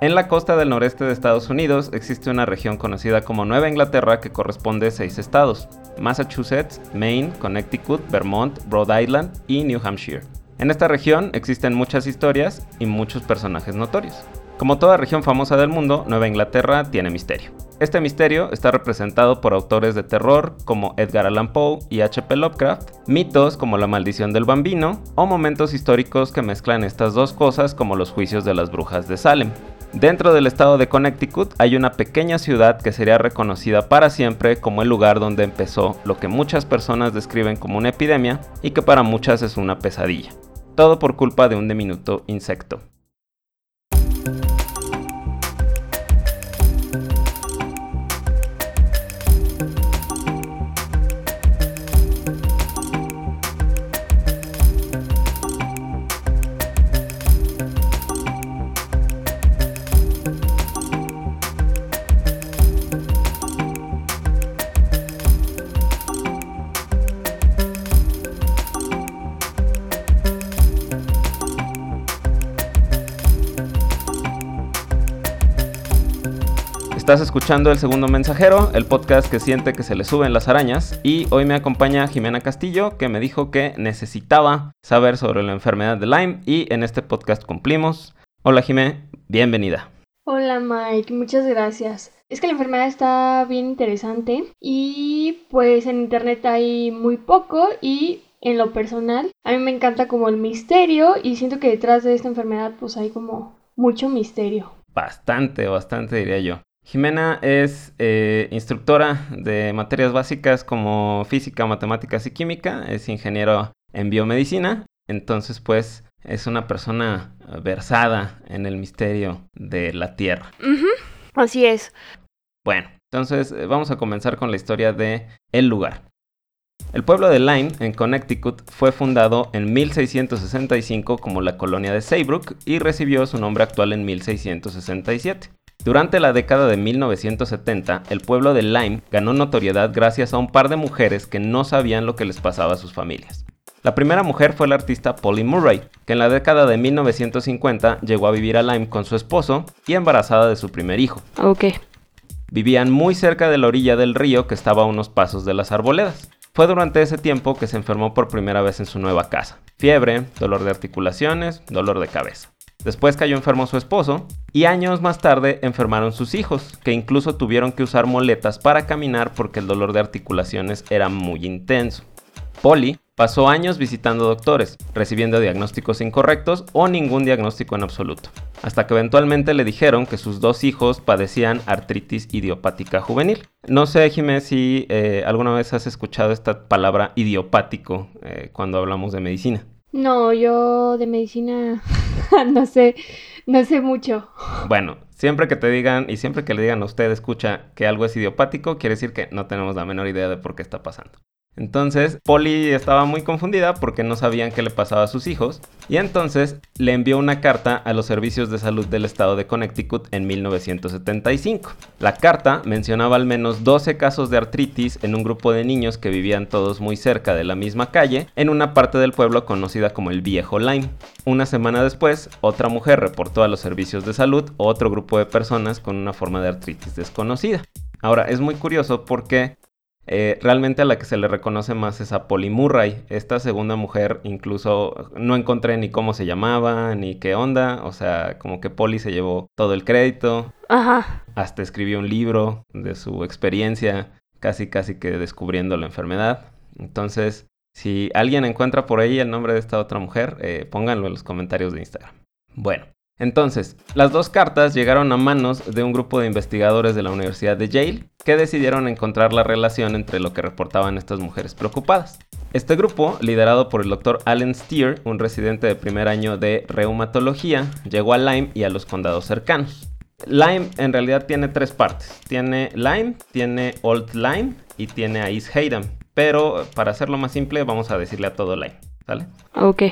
En la costa del noreste de Estados Unidos existe una región conocida como Nueva Inglaterra que corresponde a seis estados, Massachusetts, Maine, Connecticut, Vermont, Rhode Island y New Hampshire. En esta región existen muchas historias y muchos personajes notorios. Como toda región famosa del mundo, Nueva Inglaterra tiene misterio. Este misterio está representado por autores de terror como Edgar Allan Poe y H.P. Lovecraft, mitos como la maldición del bambino o momentos históricos que mezclan estas dos cosas como los juicios de las brujas de Salem. Dentro del estado de Connecticut hay una pequeña ciudad que sería reconocida para siempre como el lugar donde empezó lo que muchas personas describen como una epidemia y que para muchas es una pesadilla. Todo por culpa de un diminuto insecto. Estás escuchando El Segundo Mensajero, el podcast que siente que se le suben las arañas. Y hoy me acompaña Jimena Castillo, que me dijo que necesitaba saber sobre la enfermedad de Lyme. Y en este podcast cumplimos. Hola Jimé, bienvenida. Hola Mike, muchas gracias. Es que la enfermedad está bien interesante y pues en internet hay muy poco y en lo personal a mí me encanta como el misterio y siento que detrás de esta enfermedad pues hay como mucho misterio. Bastante, bastante diría yo. Jimena es eh, instructora de materias básicas como física, matemáticas y química, es ingeniero en biomedicina, entonces pues es una persona versada en el misterio de la Tierra. Así es. Bueno, entonces eh, vamos a comenzar con la historia de el lugar. El pueblo de Lyme, en Connecticut, fue fundado en 1665 como la colonia de Saybrook y recibió su nombre actual en 1667. Durante la década de 1970, el pueblo de Lyme ganó notoriedad gracias a un par de mujeres que no sabían lo que les pasaba a sus familias. La primera mujer fue la artista Polly Murray, que en la década de 1950 llegó a vivir a Lyme con su esposo y embarazada de su primer hijo. Ok. Vivían muy cerca de la orilla del río que estaba a unos pasos de las arboledas. Fue durante ese tiempo que se enfermó por primera vez en su nueva casa. Fiebre, dolor de articulaciones, dolor de cabeza. Después cayó enfermo su esposo y años más tarde enfermaron sus hijos, que incluso tuvieron que usar moletas para caminar porque el dolor de articulaciones era muy intenso. Polly pasó años visitando doctores, recibiendo diagnósticos incorrectos o ningún diagnóstico en absoluto, hasta que eventualmente le dijeron que sus dos hijos padecían artritis idiopática juvenil. No sé, Jiménez, si eh, alguna vez has escuchado esta palabra idiopático eh, cuando hablamos de medicina. No, yo de medicina no sé, no sé mucho. Bueno, siempre que te digan y siempre que le digan a usted escucha que algo es idiopático, quiere decir que no tenemos la menor idea de por qué está pasando. Entonces, Polly estaba muy confundida porque no sabían qué le pasaba a sus hijos y entonces le envió una carta a los servicios de salud del estado de Connecticut en 1975. La carta mencionaba al menos 12 casos de artritis en un grupo de niños que vivían todos muy cerca de la misma calle en una parte del pueblo conocida como el Viejo Lyme. Una semana después, otra mujer reportó a los servicios de salud otro grupo de personas con una forma de artritis desconocida. Ahora, es muy curioso porque eh, realmente a la que se le reconoce más es a Polly Murray. Esta segunda mujer incluso no encontré ni cómo se llamaba, ni qué onda. O sea, como que Polly se llevó todo el crédito. Ajá. Hasta escribió un libro de su experiencia, casi casi que descubriendo la enfermedad. Entonces, si alguien encuentra por ahí el nombre de esta otra mujer, eh, pónganlo en los comentarios de Instagram. Bueno, entonces, las dos cartas llegaron a manos de un grupo de investigadores de la Universidad de Yale que decidieron encontrar la relación entre lo que reportaban estas mujeres preocupadas. Este grupo, liderado por el doctor Allen Steer, un residente de primer año de reumatología, llegó a Lyme y a los condados cercanos. Lyme en realidad tiene tres partes. Tiene Lyme, tiene Old Lyme y tiene East Haydam. Pero para hacerlo más simple, vamos a decirle a todo Lyme. ¿Sale? Ok.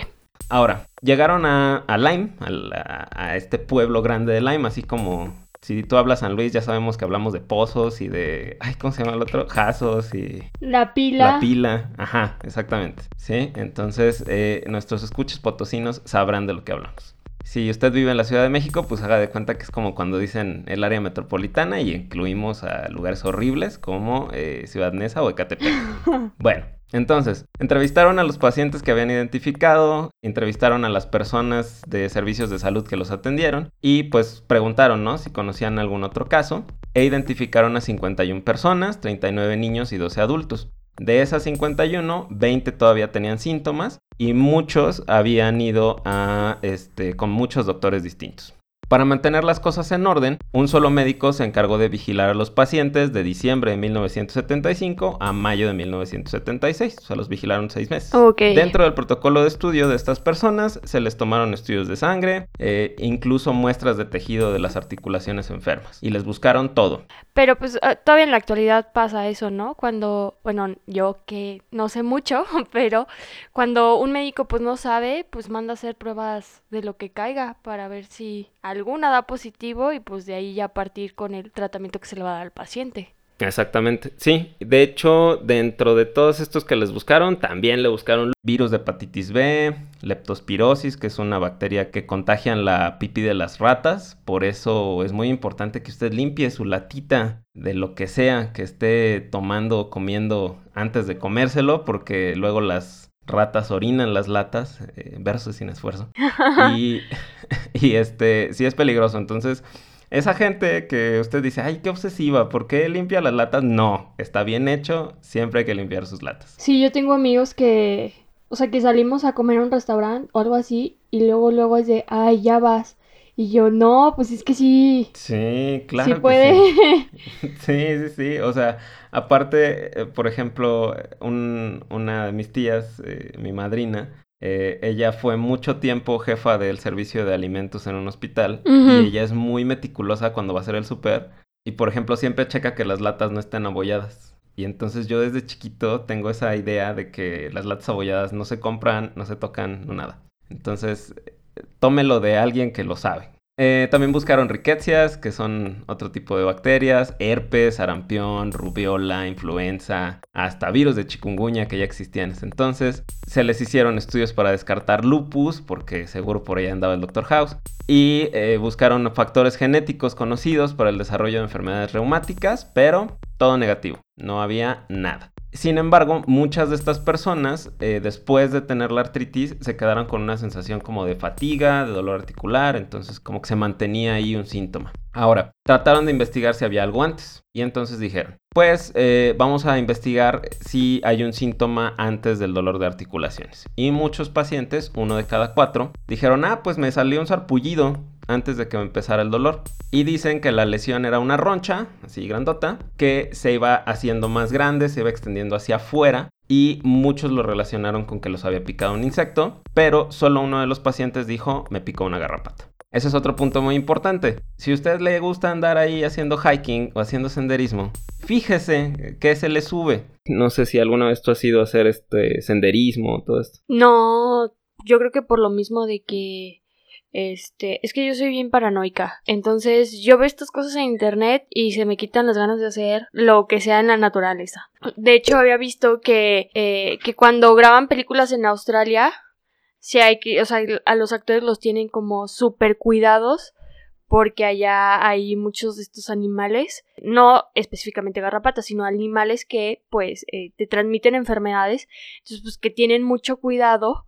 Ahora, llegaron a, a Lyme, a, este pueblo grande de Lyme, así como si tú hablas San Luis, ya sabemos que hablamos de pozos y de. Ay, ¿cómo se llama el otro? Jazos y. La pila. La pila. Ajá, exactamente. Sí, entonces eh, nuestros escuches potosinos sabrán de lo que hablamos. Si usted vive en la Ciudad de México, pues haga de cuenta que es como cuando dicen el área metropolitana y incluimos a lugares horribles como eh, Ciudad Neza o Ecatepec. bueno, entonces, entrevistaron a los pacientes que habían identificado, entrevistaron a las personas de servicios de salud que los atendieron y pues preguntaron, ¿no? Si conocían algún otro caso e identificaron a 51 personas, 39 niños y 12 adultos. De esas 51, 20 todavía tenían síntomas y muchos habían ido este, con muchos doctores distintos. Para mantener las cosas en orden, un solo médico se encargó de vigilar a los pacientes de diciembre de 1975 a mayo de 1976. O sea, los vigilaron seis meses. Dentro del protocolo de estudio de estas personas se les tomaron estudios de sangre, eh, incluso muestras de tejido de las articulaciones enfermas. Y les buscaron todo. Pero pues ah, todavía en la actualidad pasa eso, ¿no? Cuando, bueno, yo que no sé mucho, pero cuando un médico pues no sabe, pues manda a hacer pruebas de lo que caiga para ver si alguna da positivo y pues de ahí ya partir con el tratamiento que se le va a dar al paciente. Exactamente, sí. De hecho, dentro de todos estos que les buscaron, también le buscaron virus de hepatitis B, leptospirosis, que es una bacteria que contagian la pipi de las ratas. Por eso es muy importante que usted limpie su latita de lo que sea que esté tomando o comiendo antes de comérselo, porque luego las ratas orinan las latas, eh, versus sin esfuerzo. y, y este, sí es peligroso. Entonces, esa gente que usted dice, ay, qué obsesiva, ¿por qué limpia las latas? No, está bien hecho, siempre hay que limpiar sus latas. Sí, yo tengo amigos que, o sea, que salimos a comer a un restaurante o algo así y luego, luego es de, ay, ya vas. Y yo, no, pues es que sí. Sí, claro. Sí puede. sí. sí, sí, O sea, aparte, eh, por ejemplo, una de mis tías, eh, mi madrina, eh, ella fue mucho tiempo jefa del servicio de alimentos en un hospital y ella es muy meticulosa cuando va a hacer el súper y por ejemplo siempre checa que las latas no estén abolladas. Y entonces yo desde chiquito tengo esa idea de que las latas abolladas no se compran, no se tocan, no nada. Entonces, tómelo de alguien que lo sabe. Eh, también buscaron riquecias, que son otro tipo de bacterias, herpes, sarampión, rubiola, influenza, hasta virus de chikungunya que ya existían en ese entonces. Se les hicieron estudios para descartar lupus, porque seguro por ahí andaba el Dr. House. Y eh, buscaron factores genéticos conocidos para el desarrollo de enfermedades reumáticas, pero todo negativo, no había nada. Sin embargo, muchas de estas personas, eh, después de tener la artritis, se quedaron con una sensación como de fatiga, de dolor articular, entonces como que se mantenía ahí un síntoma. Ahora, trataron de investigar si había algo antes y entonces dijeron, pues eh, vamos a investigar si hay un síntoma antes del dolor de articulaciones. Y muchos pacientes, uno de cada cuatro, dijeron, ah, pues me salió un sarpullido antes de que empezara el dolor. Y dicen que la lesión era una roncha, así grandota, que se iba haciendo más grande, se iba extendiendo hacia afuera. Y muchos lo relacionaron con que los había picado un insecto, pero solo uno de los pacientes dijo, me picó una garrapata. Ese es otro punto muy importante. Si a usted le gusta andar ahí haciendo hiking o haciendo senderismo, fíjese que se le sube. No sé si alguna vez tú has ido a hacer este senderismo o todo esto. No, yo creo que por lo mismo de que este, es que yo soy bien paranoica. Entonces, yo veo estas cosas en internet y se me quitan las ganas de hacer lo que sea en la naturaleza. De hecho, había visto que, eh, que cuando graban películas en Australia, si hay que, o sea, a los actores los tienen como súper cuidados porque allá hay muchos de estos animales, no específicamente garrapatas, sino animales que pues eh, te transmiten enfermedades, entonces pues que tienen mucho cuidado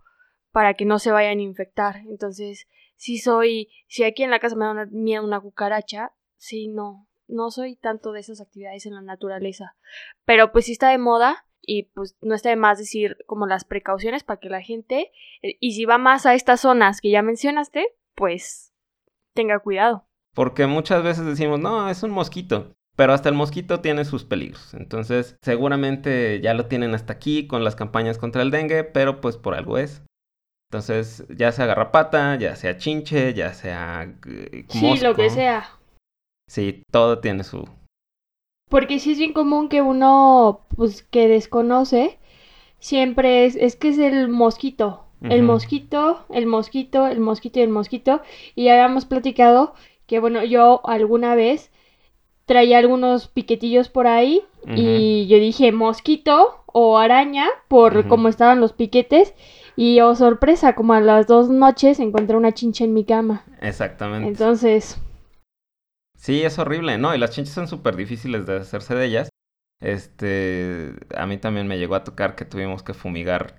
para que no se vayan a infectar. Entonces, si soy, si aquí en la casa me da una, miedo una cucaracha, sí, no, no soy tanto de esas actividades en la naturaleza. Pero pues sí está de moda y pues no está de más decir como las precauciones para que la gente, eh, y si va más a estas zonas que ya mencionaste, pues tenga cuidado. Porque muchas veces decimos, no, es un mosquito. Pero hasta el mosquito tiene sus peligros. Entonces, seguramente ya lo tienen hasta aquí con las campañas contra el dengue, pero pues por algo es. Entonces, ya sea garrapata, ya sea chinche, ya sea. Eh, sí, lo que sea. Sí, todo tiene su, porque sí es bien común que uno, pues, que desconoce, siempre es, es que es el mosquito. El mosquito, el mosquito, el mosquito y el mosquito. Y ya habíamos platicado que, bueno, yo alguna vez traía algunos piquetillos por ahí y yo dije mosquito o araña por cómo estaban los piquetes Y oh sorpresa, como a las dos noches encontré una chincha en mi cama. Exactamente. Entonces, Sí, es horrible, ¿no? Y las chinches son súper difíciles de hacerse de ellas. Este, a mí también me llegó a tocar que tuvimos que fumigar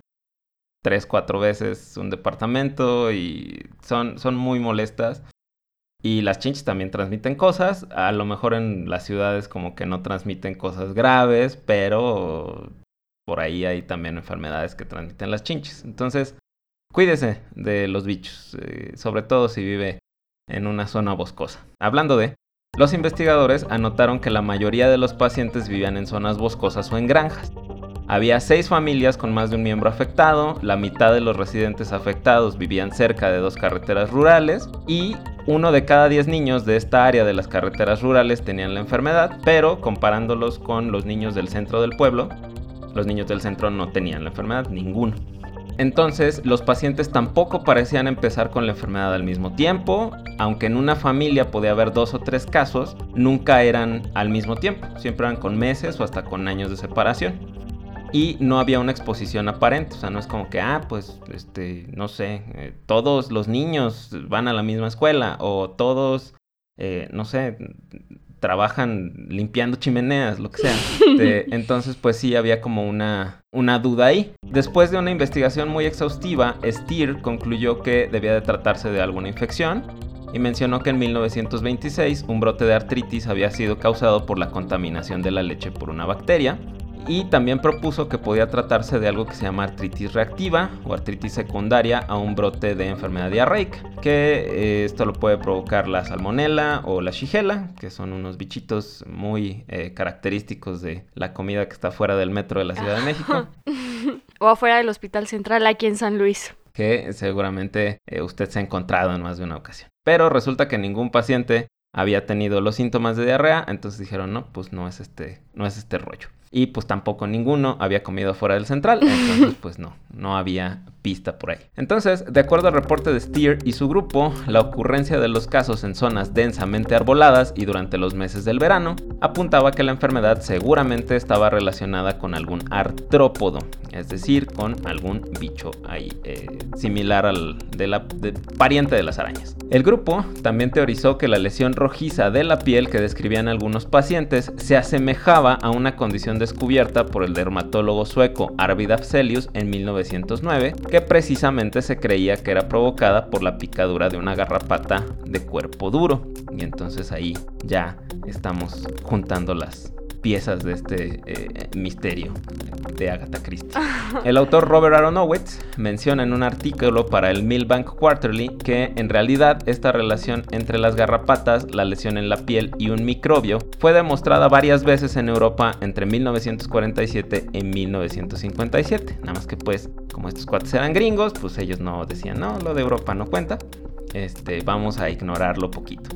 tres, cuatro veces un departamento y son, son muy molestas. Y las chinches también transmiten cosas. A lo mejor en las ciudades como que no transmiten cosas graves, pero por ahí hay también enfermedades que transmiten las chinches. Entonces, cuídese de los bichos, eh, sobre todo si vive en una zona boscosa. Hablando de, los investigadores anotaron que la mayoría de los pacientes vivían en zonas boscosas o en granjas. Había seis familias con más de un miembro afectado, la mitad de los residentes afectados vivían cerca de dos carreteras rurales y uno de cada diez niños de esta área de las carreteras rurales tenían la enfermedad, pero comparándolos con los niños del centro del pueblo, los niños del centro no tenían la enfermedad, ninguno. Entonces, los pacientes tampoco parecían empezar con la enfermedad al mismo tiempo, aunque en una familia podía haber dos o tres casos, nunca eran al mismo tiempo, siempre eran con meses o hasta con años de separación. Y no había una exposición aparente, o sea, no es como que, ah, pues, este, no sé, eh, todos los niños van a la misma escuela o todos, eh, no sé, trabajan limpiando chimeneas, lo que sea. entonces, pues sí, había como una, una duda ahí. Después de una investigación muy exhaustiva, Steer concluyó que debía de tratarse de alguna infección y mencionó que en 1926 un brote de artritis había sido causado por la contaminación de la leche por una bacteria y también propuso que podía tratarse de algo que se llama artritis reactiva o artritis secundaria a un brote de enfermedad diarreica, que eh, esto lo puede provocar la salmonela o la shigella, que son unos bichitos muy eh, característicos de la comida que está fuera del metro de la Ciudad de México. o afuera del Hospital Central aquí en San Luis. Que seguramente eh, usted se ha encontrado en más de una ocasión. Pero resulta que ningún paciente había tenido los síntomas de diarrea, entonces dijeron, no, pues no es este, no es este rollo y pues tampoco ninguno había comido fuera del central, entonces pues no, no había pista por ahí. Entonces, de acuerdo al reporte de Steer y su grupo, la ocurrencia de los casos en zonas densamente arboladas y durante los meses del verano apuntaba que la enfermedad seguramente estaba relacionada con algún artrópodo, es decir, con algún bicho ahí eh, similar al de la pariente de las arañas. El grupo también teorizó que la lesión rojiza de la piel que describían algunos pacientes se asemejaba a una condición descubierta por el dermatólogo sueco Arvid Afzelius en 1909, que precisamente se creía que era provocada por la picadura de una garrapata de cuerpo duro. Y entonces ahí ya estamos juntando las, piezas de este eh, misterio de Agatha Christie. El autor Robert Aronowitz menciona en un artículo para el Millbank Quarterly que en realidad esta relación entre las garrapatas, la lesión en la piel y un microbio fue demostrada varias veces en Europa entre 1947 y 1957. Nada más que pues como estos cuates eran gringos, pues ellos no decían, no, lo de Europa no cuenta este, vamos a ignorarlo poquito.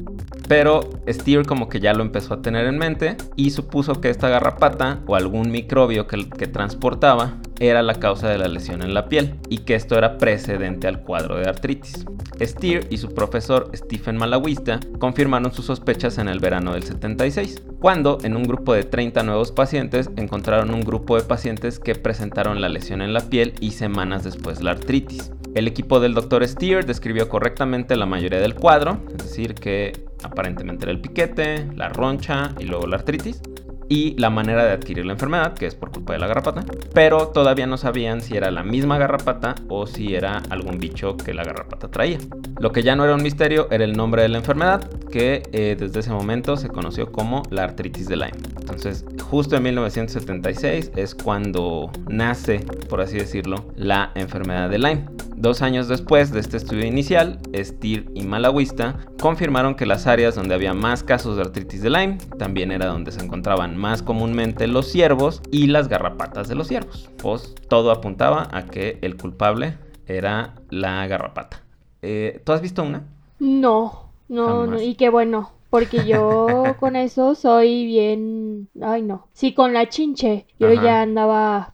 Pero Steer como que ya lo empezó a tener en mente y supuso que esta garrapata o algún microbio que, transportaba era la causa de la lesión en la piel y que esto era precedente al cuadro de artritis. Steer y su profesor Stephen Malawista confirmaron sus sospechas en el verano del 76, cuando en un grupo de 30 nuevos pacientes encontraron un grupo de pacientes que presentaron la lesión en la piel y semanas después la artritis. El equipo del Dr. Steer describió correctamente la mayoría del cuadro, es decir, que aparentemente era el piquete, la roncha y luego la artritis y la manera de adquirir la enfermedad, que es por culpa de la garrapata, pero todavía no sabían si era la misma garrapata o si era algún bicho que la garrapata traía. Lo que ya no era un misterio era el nombre de la enfermedad, que eh, desde ese momento se conoció como la artritis de Lyme. Entonces, justo en 1976 es cuando nace, por así decirlo, la enfermedad de Lyme. Dos años después de este estudio inicial, Steer y Malawista confirmaron que las áreas donde había más casos de artritis de Lyme también era donde se encontraban más comúnmente los ciervos y las garrapatas de los ciervos. Pues todo apuntaba a que el culpable era la garrapata. Eh, ¿Tú has visto una? No, no, no, y qué bueno, porque yo con eso soy bien... Ay, no. Sí, con la chinche, yo ya andaba...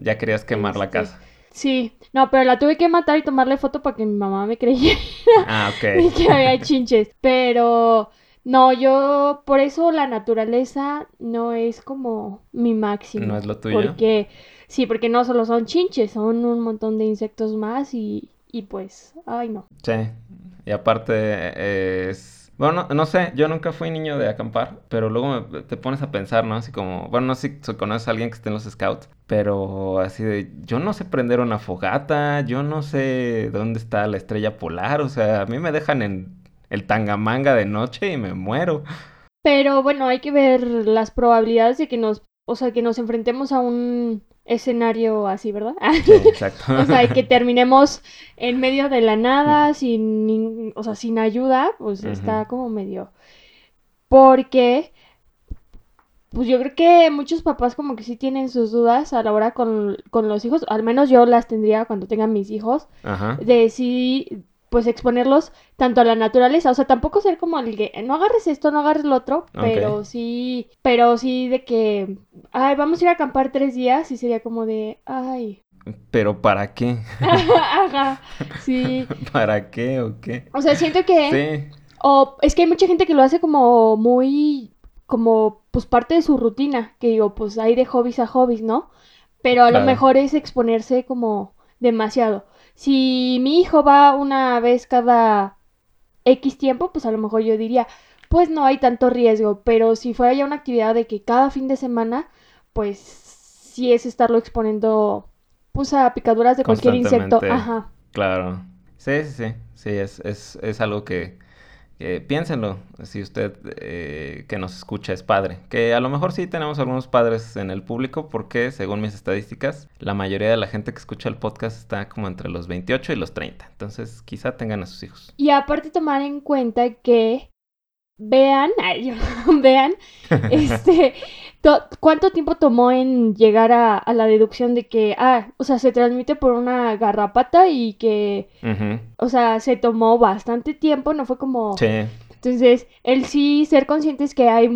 Ya querías quemar la este, casa. Sí, no, pero la tuve que matar y tomarle foto para que mi mamá me creyera. Ah, ok. que había chinches. Pero no, yo por eso la naturaleza no es como mi máximo. No es lo tuyo. Porque Sí, porque no solo son chinches, son un montón de insectos más y, y pues, ay no. Sí, y aparte eh, es bueno, no, sé, yo nunca fui niño de acampar, pero luego te pones a pensar, ¿no? Así como, bueno, no sé si conoces a alguien que esté en los scouts, pero así de, yo no sé prender una fogata, yo no sé dónde está la estrella polar, o sea, a mí me dejan en el tangamanga de noche y me muero. Pero bueno, hay que ver las probabilidades de que nos, o sea, que nos enfrentemos a un escenario así, ¿verdad? Sí, exacto. o sea, que terminemos en medio de la nada, sin, o sea, sin ayuda, pues está como medio... Porque, pues yo creo que muchos papás como que sí tienen sus dudas a la hora con, con los hijos, al menos yo las tendría cuando tengan mis hijos, Ajá. de si pues exponerlos tanto a la naturaleza, o sea, tampoco ser como el que no agarres esto, no agarres lo otro, pero sí, pero sí de que, ay, vamos a ir a acampar tres días y sería como de, ay. Pero ¿para qué? Ajá, sí. ¿Para qué o qué? O sea, siento que, sí. o es que hay mucha gente que lo hace como muy, como, pues parte de su rutina, que digo, pues hay de hobbies a hobbies, ¿no? Pero a lo mejor es exponerse como demasiado. Si mi hijo va una vez cada X tiempo, pues a lo mejor yo diría, pues no hay tanto riesgo, pero si fuera ya una actividad de que cada fin de semana, pues sí es estarlo exponiendo pues a picaduras de cualquier insecto. Ajá. Claro. Sí, sí, sí. Sí, es, es, es algo que, piénsenlo, si usted eh, que nos escucha es padre, que a lo mejor sí tenemos algunos padres en el público porque según mis estadísticas, la mayoría de la gente que escucha el podcast está como entre los 28 y los 30, entonces quizá tengan a sus hijos. Y aparte tomar en cuenta que vean, ay, vean, este, ¿cuánto tiempo tomó en llegar a, la deducción de que, ah, o sea, se transmite por una garrapata y que, o sea, se tomó bastante tiempo, no fue como... Sí. Entonces, el sí ser conscientes que hay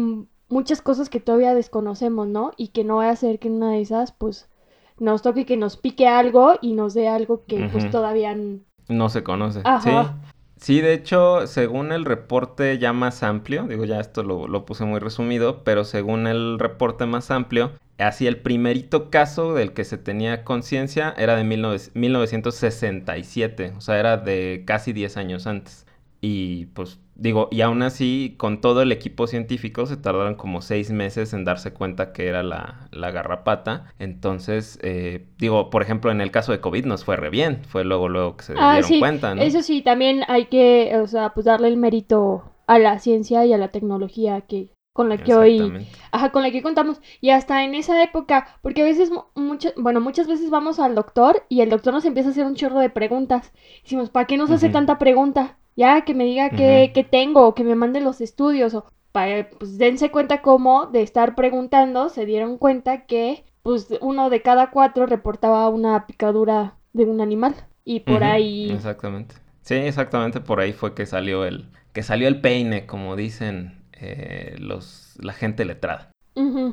muchas cosas que todavía desconocemos, ¿no? Y que no va a ser que una de esas, pues, nos toque que nos pique algo y nos dé algo que, pues, todavía... No se conoce. Ajá. Sí. Sí, de hecho, según el reporte ya más amplio, digo ya esto lo, puse muy resumido, pero según el reporte más amplio, así el primerito caso del que se tenía conciencia era de 1967, o sea, era de casi 10 años antes. Y pues digo, y aún así, con todo el equipo científico, se tardaron como seis meses en darse cuenta que era la, garrapata. Entonces, eh, digo, por ejemplo, en el caso de COVID nos fue re bien. Fue luego, luego que se ah, dieron cuenta, ¿no? Eso sí, también hay que, o sea, pues darle el mérito a la ciencia y a la tecnología que con la que hoy, ajá, con la que contamos y hasta en esa época, porque a veces muchas, bueno, muchas veces vamos al doctor y el doctor nos empieza a hacer un chorro de preguntas. Decimos, ¿para qué nos hace tanta pregunta? Ya, que me diga qué, tengo, o que me mande los estudios, o para, pues dense cuenta cómo de estar preguntando se dieron cuenta que pues uno de cada cuatro reportaba una picadura de un animal y por ahí exactamente. Sí exactamente por ahí fue que salió el que salió el peine como dicen eh, los la gente letrada.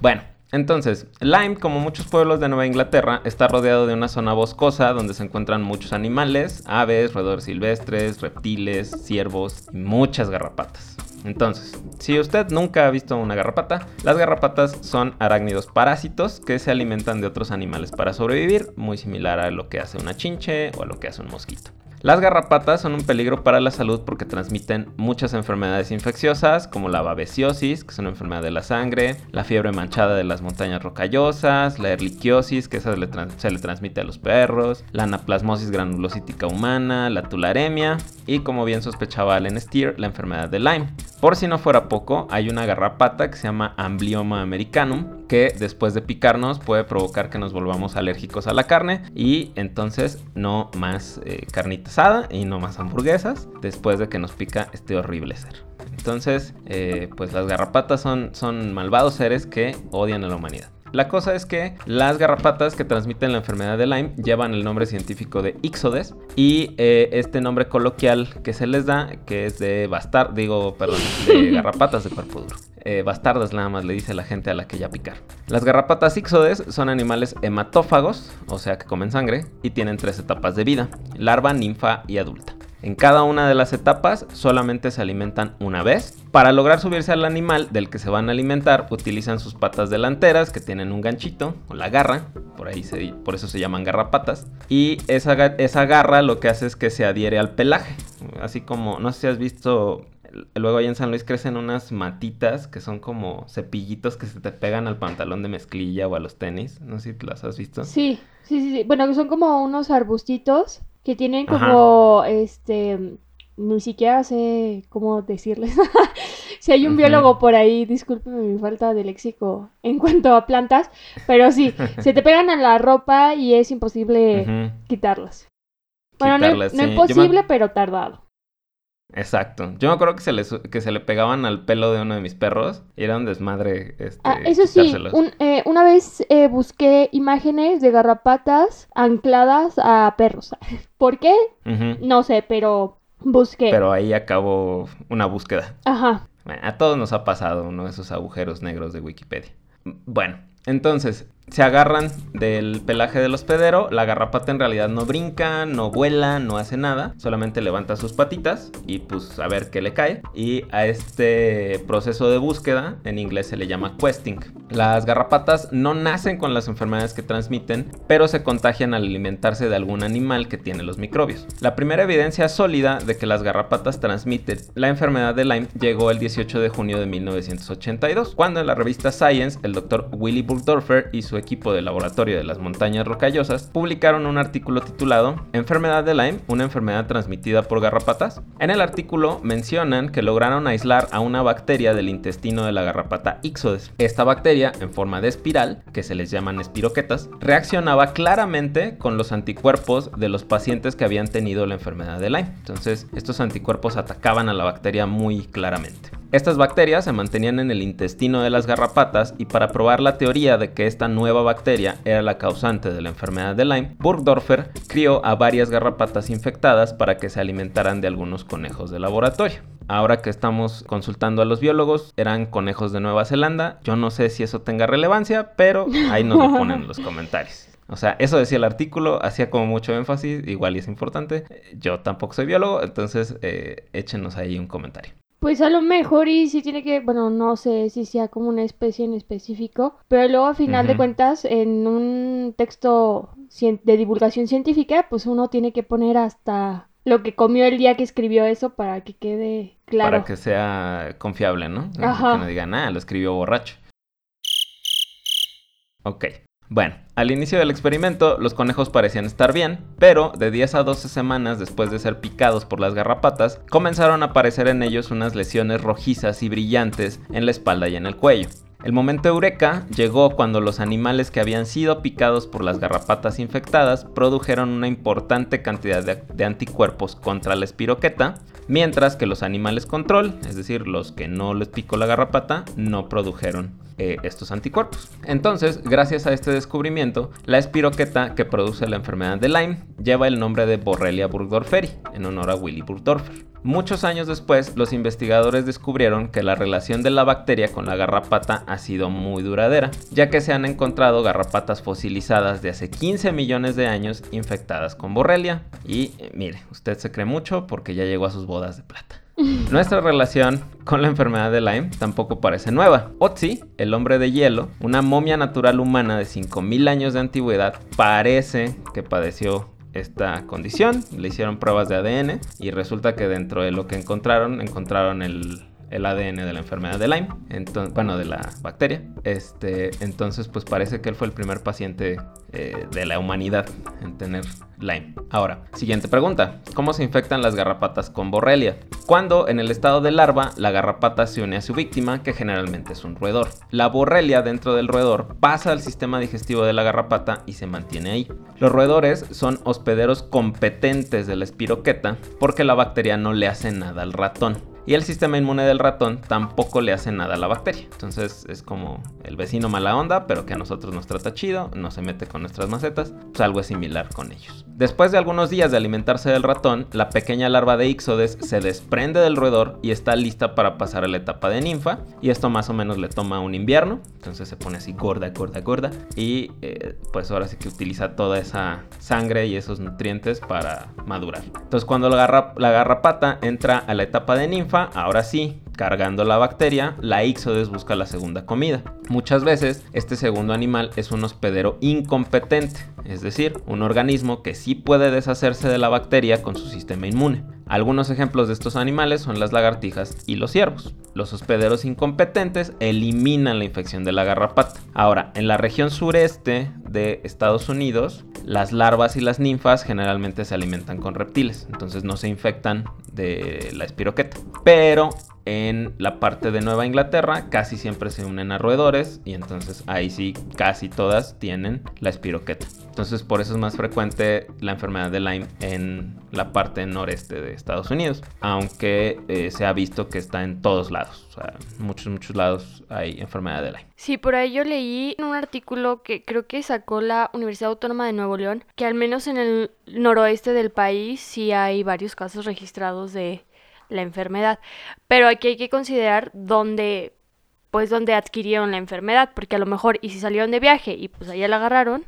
Bueno entonces, Lyme, como muchos pueblos de Nueva Inglaterra, está rodeado de una zona boscosa donde se encuentran muchos animales, aves, roedores silvestres, reptiles, ciervos y muchas garrapatas. Entonces, si usted nunca ha visto una garrapata, las garrapatas son arácnidos parásitos que se alimentan de otros animales para sobrevivir, muy similar a lo que hace una chinche o a lo que hace un mosquito. Las garrapatas son un peligro para la salud porque transmiten muchas enfermedades infecciosas como la babesiosis, que es una enfermedad de la sangre, la fiebre manchada de las montañas rocallosas, la erliquiosis, que esa se le transmite a los perros, la anaplasmosis granulocítica humana, la tularemia y como bien sospechaba Allen Steer, la enfermedad de Lyme. Por si no fuera poco, hay una garrapata que se llama Amblioma americanum, que después de picarnos puede provocar que nos volvamos alérgicos a la carne y entonces no más eh, asada y no más hamburguesas después de que nos pica este horrible ser. Entonces, eh, pues las garrapatas son, son malvados seres que odian a la humanidad. La cosa es que las garrapatas que transmiten la enfermedad de Lyme llevan el nombre científico de Ixodes y eh, este nombre coloquial que se les da, que es de bastar, digo, perdón, de garrapatas de cuerpo duro. Eh, bastardas nada más le dice la gente a la que ya picar. Las garrapatas Ixodes son animales hematófagos, o sea que comen sangre, y tienen tres etapas de vida, larva, ninfa y adulta. En cada una de las etapas solamente se alimentan una vez. Para lograr subirse al animal del que se van a alimentar, utilizan sus patas delanteras que tienen un ganchito o la garra, por ahí por eso se llaman garrapatas. Y esa, esa garra lo que hace es que se adhiere al pelaje, así como no sé si has visto Luego ahí en San Luis crecen unas matitas que son como cepillitos que se te pegan al pantalón de mezclilla o a los tenis. No sé si las has visto. Sí, sí, sí, sí. Bueno, son como unos arbustitos que tienen como, este, ni siquiera sé cómo decirles. si hay un biólogo por ahí, discúlpeme mi falta de léxico en cuanto a plantas, pero sí, se te pegan a la ropa y es imposible quitarlas. Bueno, no, es imposible, pero tardado. Exacto. Yo me acuerdo que se, le, que se le pegaban al pelo de uno de mis perros y era un desmadre. Este, ah, eso sí, eh, una vez eh, busqué imágenes de garrapatas ancladas a perros. ¿Por qué? No sé, pero busqué. Pero ahí acabó una búsqueda. Ajá. A todos nos ha pasado uno de esos agujeros negros de Wikipedia. Bueno, entonces, se agarran del pelaje del hospedero. La garrapata en realidad no brinca, no vuela, no hace nada. Solamente levanta sus patitas y pues a ver qué le cae. Y a este proceso de búsqueda en inglés se le llama questing. Las garrapatas no nacen con las enfermedades que transmiten, pero se contagian al alimentarse de algún animal que tiene los microbios. La primera evidencia sólida de que las garrapatas transmiten la enfermedad de Lyme llegó el 18 de junio de 1982, cuando en la revista Science el doctor Willy Burgdorfer y su equipo de laboratorio de las montañas rocallosas publicaron un artículo titulado Enfermedad de Lyme, una enfermedad transmitida por garrapatas. En el artículo mencionan que lograron aislar a una bacteria del intestino de la garrapata Ixodes. Esta bacteria, en forma de espiral, que se les llaman espiroquetas, reaccionaba claramente con los anticuerpos de los pacientes que habían tenido la enfermedad de Lyme. Entonces, estos anticuerpos atacaban a la bacteria muy claramente. Estas bacterias se mantenían en el intestino de las garrapatas y para probar la teoría de que esta nueva bacteria era la causante de la enfermedad de Lyme, Burgdorfer crió a varias garrapatas infectadas para que se alimentaran de algunos conejos de laboratorio. Ahora que estamos consultando a los biólogos, eran conejos de Nueva Zelanda. Yo no sé si eso tenga relevancia, pero ahí nos lo ponen en los comentarios. O sea, eso decía el artículo, hacía como mucho énfasis, igual es importante. Yo tampoco soy biólogo, entonces eh, échenos ahí un comentario. Pues a lo mejor y si tiene que, bueno, no sé si sea como una especie en específico, pero luego a final de cuentas en un texto de divulgación científica, pues uno tiene que poner hasta lo que comió el día que escribió eso para que quede claro. Para que sea confiable, ¿no? Ajá. Que no digan, ah, lo escribió borracho. Ok. Bueno, al inicio del experimento los conejos parecían estar bien, pero de 10 a 12 semanas después de ser picados por las garrapatas, comenzaron a aparecer en ellos unas lesiones rojizas y brillantes en la espalda y en el cuello. El momento eureka llegó cuando los animales que habían sido picados por las garrapatas infectadas produjeron una importante cantidad de, anticuerpos contra la espiroqueta, mientras que los animales control, es decir, los que no les picó la garrapata, no produjeron eh, estos anticuerpos. Entonces, gracias a este descubrimiento, la espiroqueta que produce la enfermedad de Lyme lleva el nombre de Borrelia burgdorferi, en honor a Willy Burgdorfer. Muchos años después, los investigadores descubrieron que la relación de la bacteria con la garrapata ha sido muy duradera, ya que se han encontrado garrapatas fosilizadas de hace 15 millones de años infectadas con borrelia. Y mire, usted se cree mucho porque ya llegó a sus bodas de plata. Nuestra relación con la enfermedad de Lyme tampoco parece nueva. Otzi, el hombre de hielo, una momia natural humana de 5.000 años de antigüedad, parece que padeció esta condición. Le hicieron pruebas de ADN y resulta que dentro de lo que encontraron, encontraron el el ADN de la enfermedad de Lyme, bueno, de la bacteria. Este, entonces, pues parece que él fue el primer paciente eh, de la humanidad en tener Lyme. Ahora, siguiente pregunta. ¿Cómo se infectan las garrapatas con borrelia? Cuando en el estado de larva la garrapata se une a su víctima, que generalmente es un roedor. La borrelia dentro del roedor pasa al sistema digestivo de la garrapata y se mantiene ahí. Los roedores son hospederos competentes de la espiroqueta porque la bacteria no le hace nada al ratón y el sistema inmune del ratón tampoco le hace nada a la bacteria. Entonces es como el vecino mala onda, pero que a nosotros nos trata chido, no se mete con nuestras macetas, pues algo es similar con ellos. Después de algunos días de alimentarse del ratón, la pequeña larva de Ixodes se desprende del roedor y está lista para pasar a la etapa de ninfa. Y esto más o menos le toma un invierno. Entonces se pone así gorda, gorda, gorda. Y eh, pues ahora sí que utiliza toda esa sangre y esos nutrientes para madurar. Entonces cuando la, la garrapata entra a la etapa de ninfa, ahora sí, Cargando la bacteria, la Ixodes busca la segunda comida. Muchas veces este segundo animal es un hospedero incompetente, es decir, un organismo que sí puede deshacerse de la bacteria con su sistema inmune. Algunos ejemplos de estos animales son las lagartijas y los ciervos. Los hospederos incompetentes eliminan la infección de la garrapata. Ahora, en la región sureste de Estados Unidos, las larvas y las ninfas generalmente se alimentan con reptiles, entonces no se infectan de la espiroqueta. Pero en la parte de Nueva Inglaterra casi siempre se unen a roedores y entonces ahí sí casi todas tienen la espiroqueta. Entonces por eso es más frecuente la enfermedad de Lyme en la parte noreste de Estados Unidos, aunque eh, se ha visto que está en todos lados, o sea, muchos, muchos lados hay enfermedad de Lyme. Sí, por ahí yo leí un artículo que creo que sacó la Universidad Autónoma de Nuevo León, que al menos en el noroeste del país sí hay varios casos registrados de la enfermedad, pero aquí hay que considerar dónde pues dónde adquirieron la enfermedad, porque a lo mejor y si salieron de viaje y pues allá la agarraron,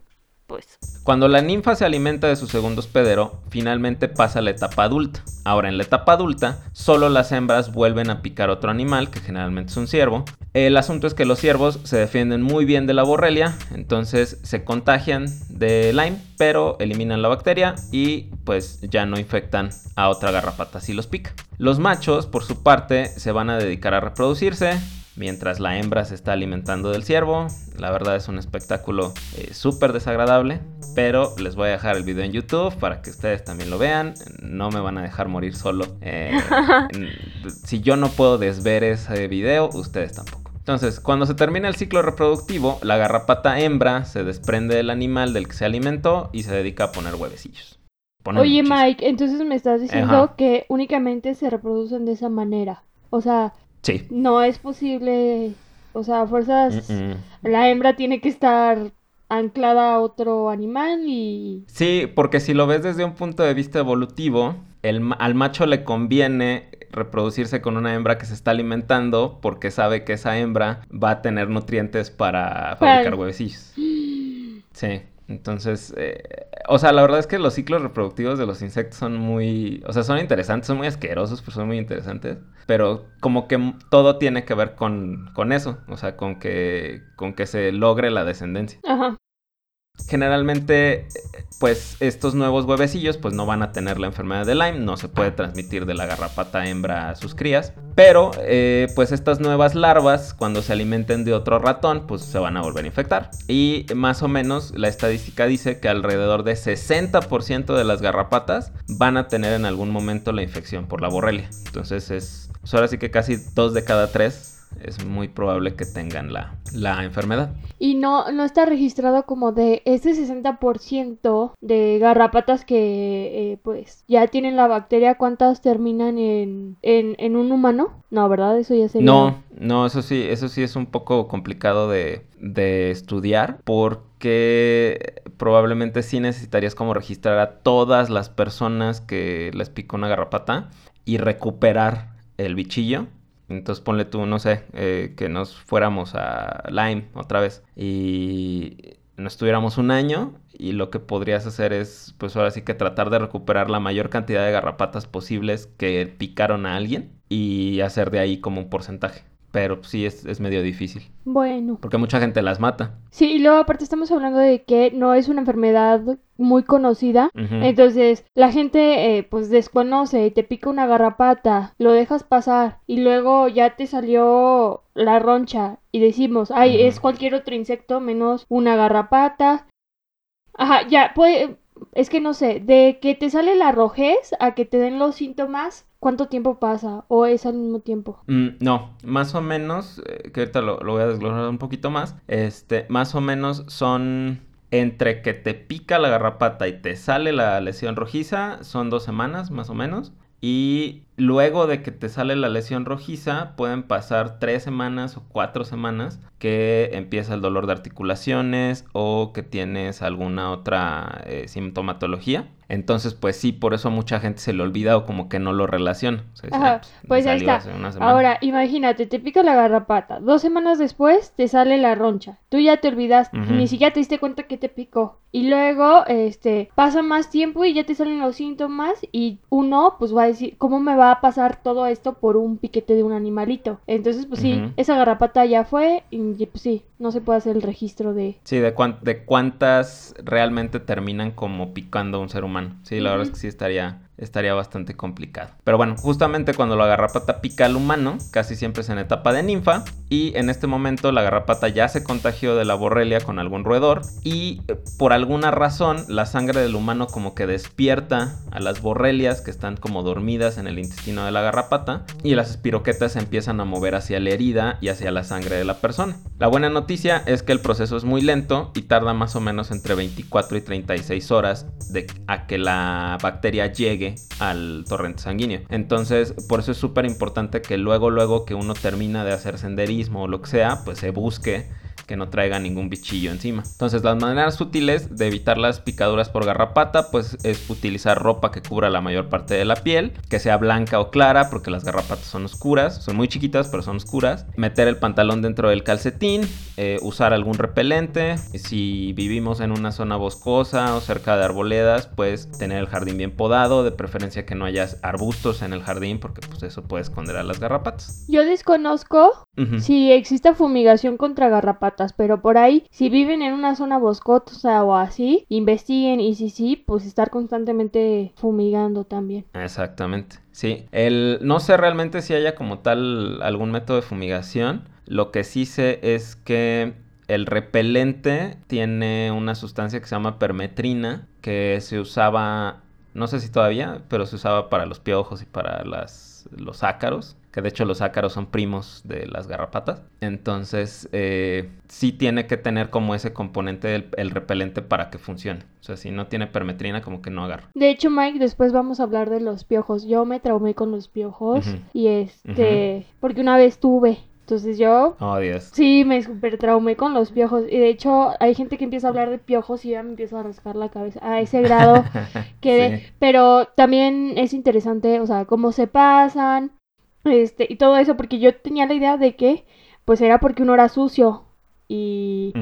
Cuando la ninfa se alimenta de su segundo hospedero, finalmente pasa a la etapa adulta. Ahora, en la etapa adulta, solo las hembras vuelven a picar otro animal, que generalmente es un ciervo. El asunto es que los ciervos se defienden muy bien de la borrelia, entonces se contagian de Lyme, pero eliminan la bacteria y pues ya no infectan a otra garrapata si los pica. Los machos, por su parte, se van a dedicar a reproducirse, mientras la hembra se está alimentando del ciervo. La verdad es un espectáculo eh, súper desagradable, pero les voy a dejar el video en YouTube para que ustedes también lo vean. No me van a dejar morir solo. Eh, si yo no puedo desver ese video, ustedes tampoco. Entonces, cuando se termina el ciclo reproductivo, la garrapata hembra se desprende del animal del que se alimentó y se dedica a poner huevecillos. Oye Mike, entonces me estás diciendo que únicamente se reproducen de esa manera. O sea, Sí. No es posible, o sea, fuerzas, la hembra tiene que estar anclada a otro animal y... Sí, porque si lo ves desde un punto de vista evolutivo, el, al macho le conviene reproducirse con una hembra que se está alimentando porque sabe que esa hembra va a tener nutrientes para fabricar huevecillos. Sí. Entonces, eh, o sea, la verdad es que los ciclos reproductivos de los insectos son muy, o sea, son interesantes, son muy asquerosos, pero son muy interesantes. Pero como que todo tiene que ver con, con eso, o sea, con que, con que se logre la descendencia. Ajá. Generalmente, pues estos nuevos huevecillos pues no van a tener la enfermedad de Lyme, no se puede transmitir de la garrapata hembra a sus crías, pero eh, pues estas nuevas larvas cuando se alimenten de otro ratón pues se van a volver a infectar. Y más o menos la estadística dice que alrededor de 60% de las garrapatas van a tener en algún momento la infección por la borrelia. Entonces es, pues ahora sí que casi dos de cada tres es muy probable que tengan la, la enfermedad. Y no, no está registrado como de ese 60% de garrapatas que eh, pues ya tienen la bacteria, ¿cuántas terminan en, en, en, un humano? No, ¿verdad? Eso ya sería... No, no, eso sí, eso sí es un poco complicado de, de estudiar porque probablemente sí necesitarías como registrar a todas las personas que les picó una garrapata y recuperar el bichillo entonces ponle tú, no sé, eh, que nos fuéramos a Lyme otra vez y nos estuviéramos un año y lo que podrías hacer es, pues ahora sí que tratar de recuperar la mayor cantidad de garrapatas posibles que picaron a alguien y hacer de ahí como un porcentaje pero sí es, medio difícil. Bueno. Porque mucha gente las mata. Sí, y luego aparte estamos hablando de que no es una enfermedad muy conocida, entonces la gente eh, pues desconoce y te pica una garrapata, lo dejas pasar y luego ya te salió la roncha y decimos, ay, es cualquier otro insecto menos una garrapata. Ajá, ya, pues, es que no sé, de que te sale la rojez a que te den los síntomas, ¿Cuánto tiempo pasa? ¿O es al mismo tiempo? Mm, no, más o menos, eh, que ahorita lo, voy a desglosar un poquito más, este, más o menos son entre que te pica la garrapata y te sale la lesión rojiza, son dos semanas más o menos. y luego de que te sale la lesión rojiza pueden pasar tres semanas o cuatro semanas que empieza el dolor de articulaciones o que tienes alguna otra eh, sintomatología. Entonces, pues sí, por eso a mucha gente se le olvida o como que no lo relaciona. Ajá, pues, pues ahí está. Ahora, imagínate, te pica la garrapata. Dos semanas después te sale la roncha. Tú ya te olvidaste, ni siquiera te diste cuenta que te picó. Y luego, este, pasa más tiempo y ya te salen los síntomas y uno, pues va a decir, ¿cómo me va a pasar todo esto por un piquete de un animalito? Entonces, pues sí, esa garrapata ya fue y pues sí, no se puede hacer el registro de... Sí, de, de cuántas realmente terminan como picando a un ser humano. Sí, la verdad es que sí estaría estaría bastante complicado. Pero bueno, justamente cuando la garrapata pica al humano, casi siempre es en etapa de ninfa, y en este momento la garrapata ya se contagió de la borrelia con algún roedor, y eh, por alguna razón la sangre del humano como que despierta a las borrelias que están como dormidas en el intestino de la garrapata, y las espiroquetas se empiezan a mover hacia la herida y hacia la sangre de la persona. La buena noticia es que el proceso es muy lento y tarda más o menos entre 24 y 36 horas de a que la bacteria llegue al torrente sanguíneo. Entonces, por eso es súper importante que luego, luego que uno termina de hacer senderismo o lo que sea, pues se busque que no traiga ningún bichillo encima. Entonces las maneras útiles de evitar las picaduras por garrapata pues es utilizar ropa que cubra la mayor parte de la piel, que sea blanca o clara porque las garrapatas son oscuras, son muy chiquitas pero son oscuras. Meter el pantalón dentro del calcetín, eh, usar algún repelente. Si vivimos en una zona boscosa o cerca de arboledas pues tener el jardín bien podado, de preferencia que no haya arbustos en el jardín porque pues eso puede esconder a las garrapatas. Yo desconozco si existe fumigación contra garrapatas pero por ahí, si viven en una zona boscosa o así, investiguen y si sí, pues estar constantemente fumigando también. Exactamente. Sí, el no sé realmente si haya como tal algún método de fumigación. Lo que sí sé es que el repelente tiene una sustancia que se llama permetrina que se usaba, no sé si todavía, pero se usaba para los piojos y para las, los ácaros que de hecho los ácaros son primos de las garrapatas. Entonces, eh, sí tiene que tener como ese componente del repelente para que funcione. O sea, si no tiene permetrina, como que no agarra. De hecho, Mike, después vamos a hablar de los piojos. Yo me traumé con los piojos y este, porque una vez tuve entonces yo... Oh, Dios. Sí, me super traumé con los piojos. Y de hecho, hay gente que empieza a hablar de piojos y ya me empieza a rascar la cabeza. A ese grado que... Pero también es interesante, o sea, cómo se pasan, este, y todo eso, porque yo tenía la idea de que, pues era porque uno era sucio. Y.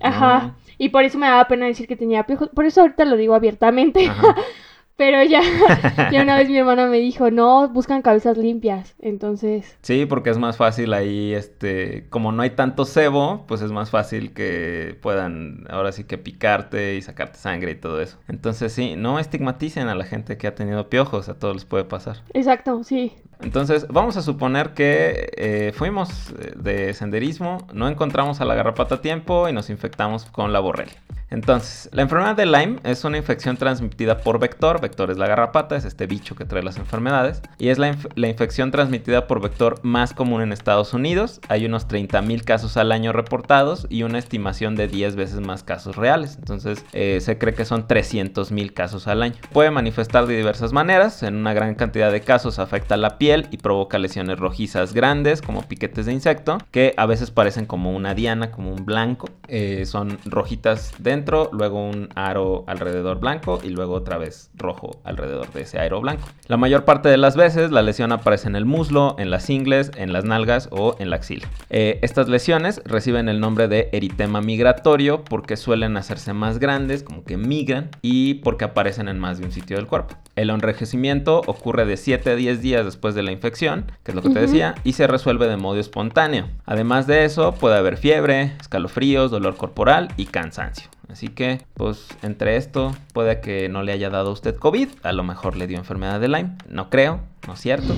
Ajá. Y por eso me daba pena decir que tenía piojos. Por eso ahorita lo digo abiertamente. Pero ya, ya una vez mi hermana me dijo, no, buscan cabezas limpias, entonces... Sí, porque es más fácil ahí, este, como no hay tanto cebo, pues es más fácil que puedan ahora sí que picarte y sacarte sangre y todo eso. Entonces sí, no estigmaticen a la gente que ha tenido piojos, a todos les puede pasar. Exacto, sí. Entonces, vamos a suponer que eh, fuimos eh, de senderismo, no encontramos a la garrapata a tiempo y nos infectamos con la borrelia. Entonces, la enfermedad de Lyme es una infección transmitida por vector. Vector es la garrapata, es este bicho que trae las enfermedades. Y es la, infección transmitida por vector más común en Estados Unidos. Hay unos 30.000 casos al año reportados y una estimación de 10 veces más casos reales. Entonces, eh, se cree que son 300.000 casos al año. Puede manifestar de diversas maneras. En una gran cantidad de casos afecta la piel y provoca lesiones rojizas grandes, como piquetes de insecto, que a veces parecen como una diana, como un blanco. Eh, son rojitas de luego un aro alrededor blanco y luego otra vez rojo alrededor de ese aro blanco. La mayor parte de las veces la lesión aparece en el muslo, en las ingles, en las nalgas o en la axila. Eh, estas lesiones reciben el nombre de eritema migratorio porque suelen hacerse más grandes, como que migran, y porque aparecen en más de un sitio del cuerpo. El enrejecimiento ocurre de 7 a 10 días después de la infección, que es lo que te decía, y se resuelve de modo espontáneo. Además de eso, puede haber fiebre, escalofríos, dolor corporal y cansancio. Así que, pues, entre esto, puede que no le haya dado a usted COVID, a lo mejor le dio enfermedad de Lyme, no creo, no es cierto,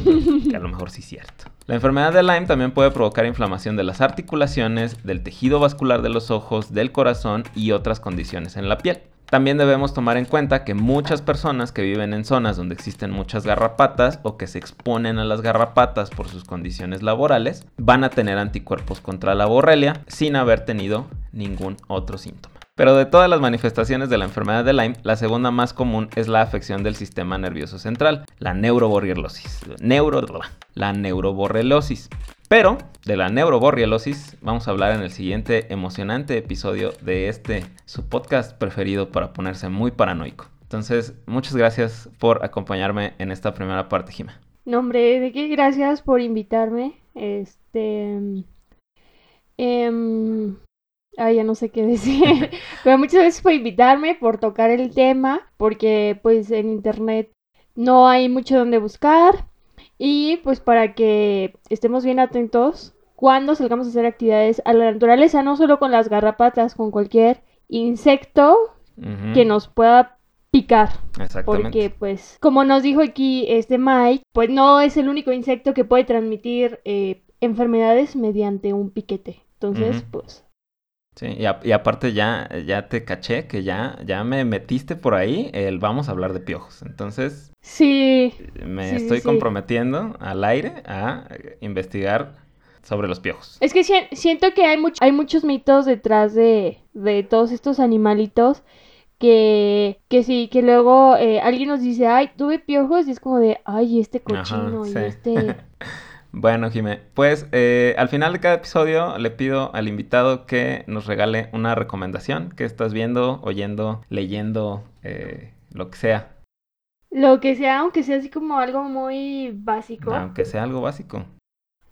que a lo mejor sí es cierto. La enfermedad de Lyme también puede provocar inflamación de las articulaciones, del tejido vascular de los ojos, del corazón y otras condiciones en la piel. También debemos tomar en cuenta que muchas personas que viven en zonas donde existen muchas garrapatas o que se exponen a las garrapatas por sus condiciones laborales van a tener anticuerpos contra la borrelia sin haber tenido ningún otro síntoma. Pero de todas las manifestaciones de la enfermedad de Lyme, la segunda más común es la afección del sistema nervioso central, la neuroborreliosis. Neuro, la neuroborreliosis. Pero de la neuroborreliosis vamos a hablar en el siguiente emocionante episodio de este su podcast preferido para ponerse muy paranoico. Entonces, muchas gracias por acompañarme en esta primera parte, Jima. No, hombre, de qué gracias por invitarme. Este. Eh, Ay, ya no sé qué decir. Pero muchas gracias por invitarme, por tocar el tema, porque pues en internet no hay mucho donde buscar. Y pues para que estemos bien atentos cuando salgamos a hacer actividades a la naturaleza, no solo con las garrapatas, con cualquier insecto que nos pueda picar. Porque, pues, como nos dijo aquí este Mike, pues no es el único insecto que puede transmitir eh, enfermedades mediante un piquete. Entonces, pues, Sí, y, aparte ya, ya te caché que ya, ya me metiste por ahí el vamos a hablar de piojos. Entonces, sí, me estoy comprometiendo al aire a investigar sobre los piojos. Es que siento que hay, hay muchos mitos detrás de, de todos estos animalitos que, que sí, que luego eh, alguien nos dice, ay, tuve piojos y es como de, ay, este cochino y este... Bueno, Jimé, pues eh, al final de cada episodio le pido al invitado que nos regale una recomendación que estás viendo, oyendo, leyendo, eh, lo que sea. Lo que sea, aunque sea así como algo muy básico. Aunque sea algo básico.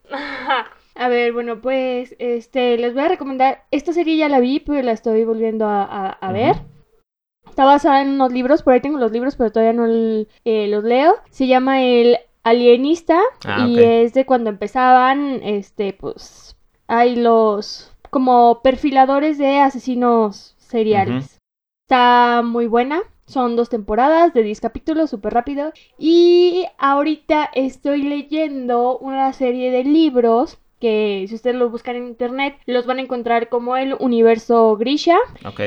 a ver, bueno, pues este, les voy a recomendar. Esta serie ya la vi, pero la estoy volviendo a, ver. Está basada en unos libros, por ahí tengo los libros, pero todavía no eh, los leo. Se llama El alienista ah, y es de cuando empezaban, este, pues, hay los como perfiladores de asesinos seriales. Está muy buena. Son dos temporadas de 10 capítulos, súper rápido. Y ahorita estoy leyendo una serie de libros que si ustedes lo buscan en internet los van a encontrar como el universo Grisha.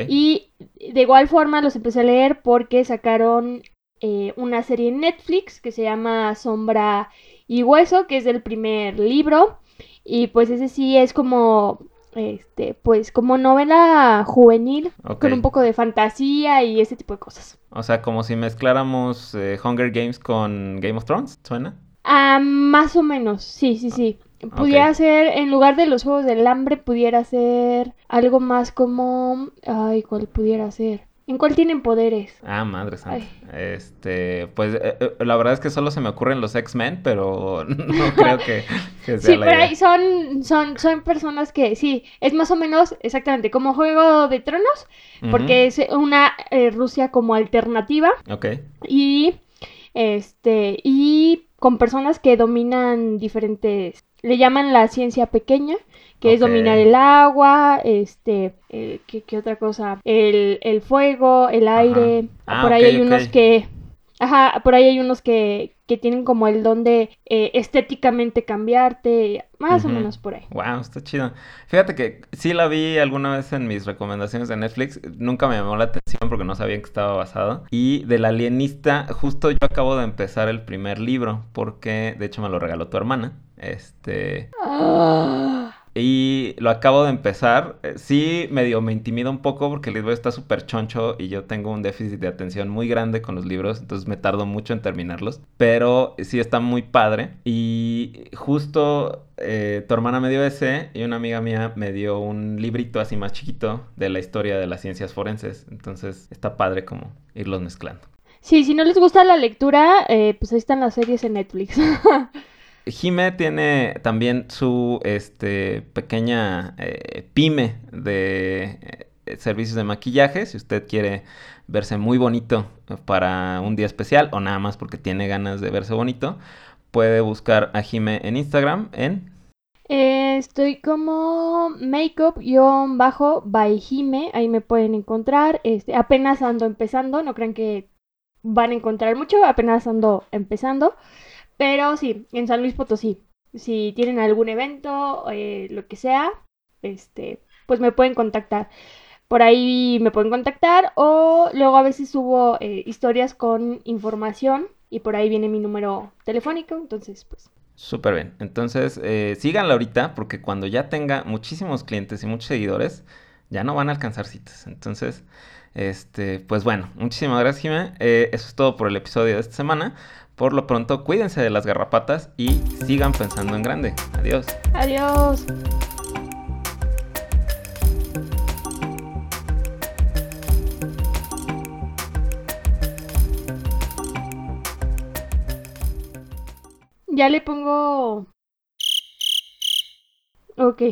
Y de igual forma los empecé a leer porque sacaron eh, una serie en Netflix que se llama Sombra y Hueso, que es del primer libro. Y pues ese sí es como este, pues como novela juvenil, con un poco de fantasía y ese tipo de cosas. O sea, como si mezcláramos eh, Hunger Games con Game of Thrones, ¿suena? Ah, más o menos, sí, sí, sí. Pudiera ser, en lugar de los Juegos del Hambre, pudiera ser algo más como... Ay, ¿cuál pudiera ser? ¿En cuál tienen poderes? Ah, madre santa. Este, pues eh, eh, la verdad es que solo se me ocurren los X-Men, pero no creo que, sea Sí, pero ahí son, son, son personas que, sí, es más o menos exactamente como Juego de Tronos, porque es una eh, Rusia como alternativa. Ok. Y, este, y con personas que dominan diferentes, le llaman la ciencia pequeña que es dominar el agua, este, eh, ¿qué, otra cosa? El, el fuego, el aire. Ah, por ahí hay unos que, ajá, por ahí hay unos que, que tienen como el don de eh, estéticamente cambiarte, más o menos por ahí. Wow, está chido. Fíjate que sí la vi alguna vez en mis recomendaciones de Netflix, nunca me llamó la atención porque no sabía en qué estaba basado. Y del alienista, justo yo acabo de empezar el primer libro, porque de hecho me lo regaló tu hermana. Este. Ah. Y lo acabo de empezar. Eh, sí, medio me intimida un poco porque el libro está súper choncho y yo tengo un déficit de atención muy grande con los libros, entonces me tardo mucho en terminarlos. Pero sí está muy padre. Y justo eh, tu hermana me dio ese y una amiga mía me dio un librito así más chiquito de la historia de las ciencias forenses. Entonces está padre como irlos mezclando. Sí, si no les gusta la lectura, eh, pues ahí están las series en Netflix. Jime tiene también su este, pequeña eh, pyme de eh, servicios de maquillaje. Si usted quiere verse muy bonito para un día especial o nada más porque tiene ganas de verse bonito, puede buscar a Jime en Instagram en... Eh, estoy como makeup-by Jime, ahí me pueden encontrar. Este, apenas ando empezando, no crean que van a encontrar mucho, apenas ando empezando. Pero sí, en San Luis Potosí. Si tienen algún evento, eh, lo que sea, este, pues me pueden contactar. Por ahí me pueden contactar o luego a veces subo eh, historias con información y por ahí viene mi número telefónico, entonces pues... Súper bien, entonces eh, síganla ahorita porque cuando ya tenga muchísimos clientes y muchos seguidores, ya no van a alcanzar citas. Entonces, este, pues bueno, muchísimas gracias, Jimé. Eso es todo por el episodio de esta semana. Por lo pronto, cuídense de las garrapatas y sigan pensando en grande. Adiós. Adiós. Ya le pongo... Ok.